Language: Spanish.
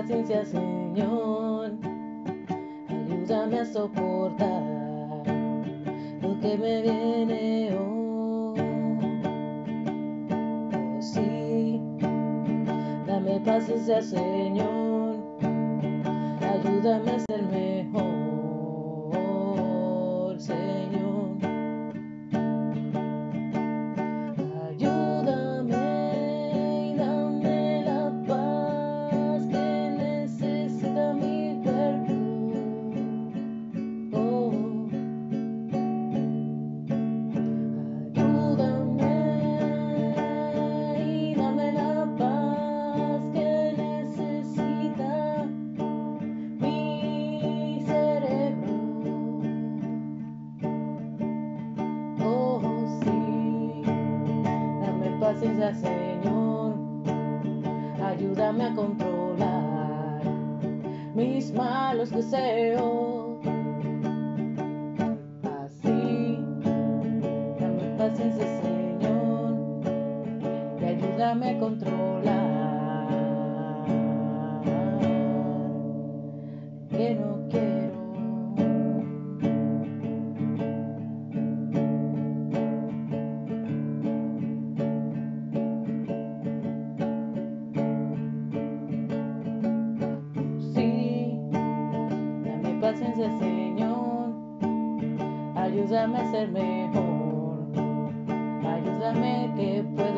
paciencia, Señor. Ayúdame a soportar lo que me viene hoy. Oh, sí, dame paciencia, Señor. Ayúdame a ser mejor, Señor. Ayúdame a controlar mis malos deseos. Así, dame paciencia, Señor. Y ayúdame a controlar. Señor. Ayúdame a ser mejor. Ayúdame que pueda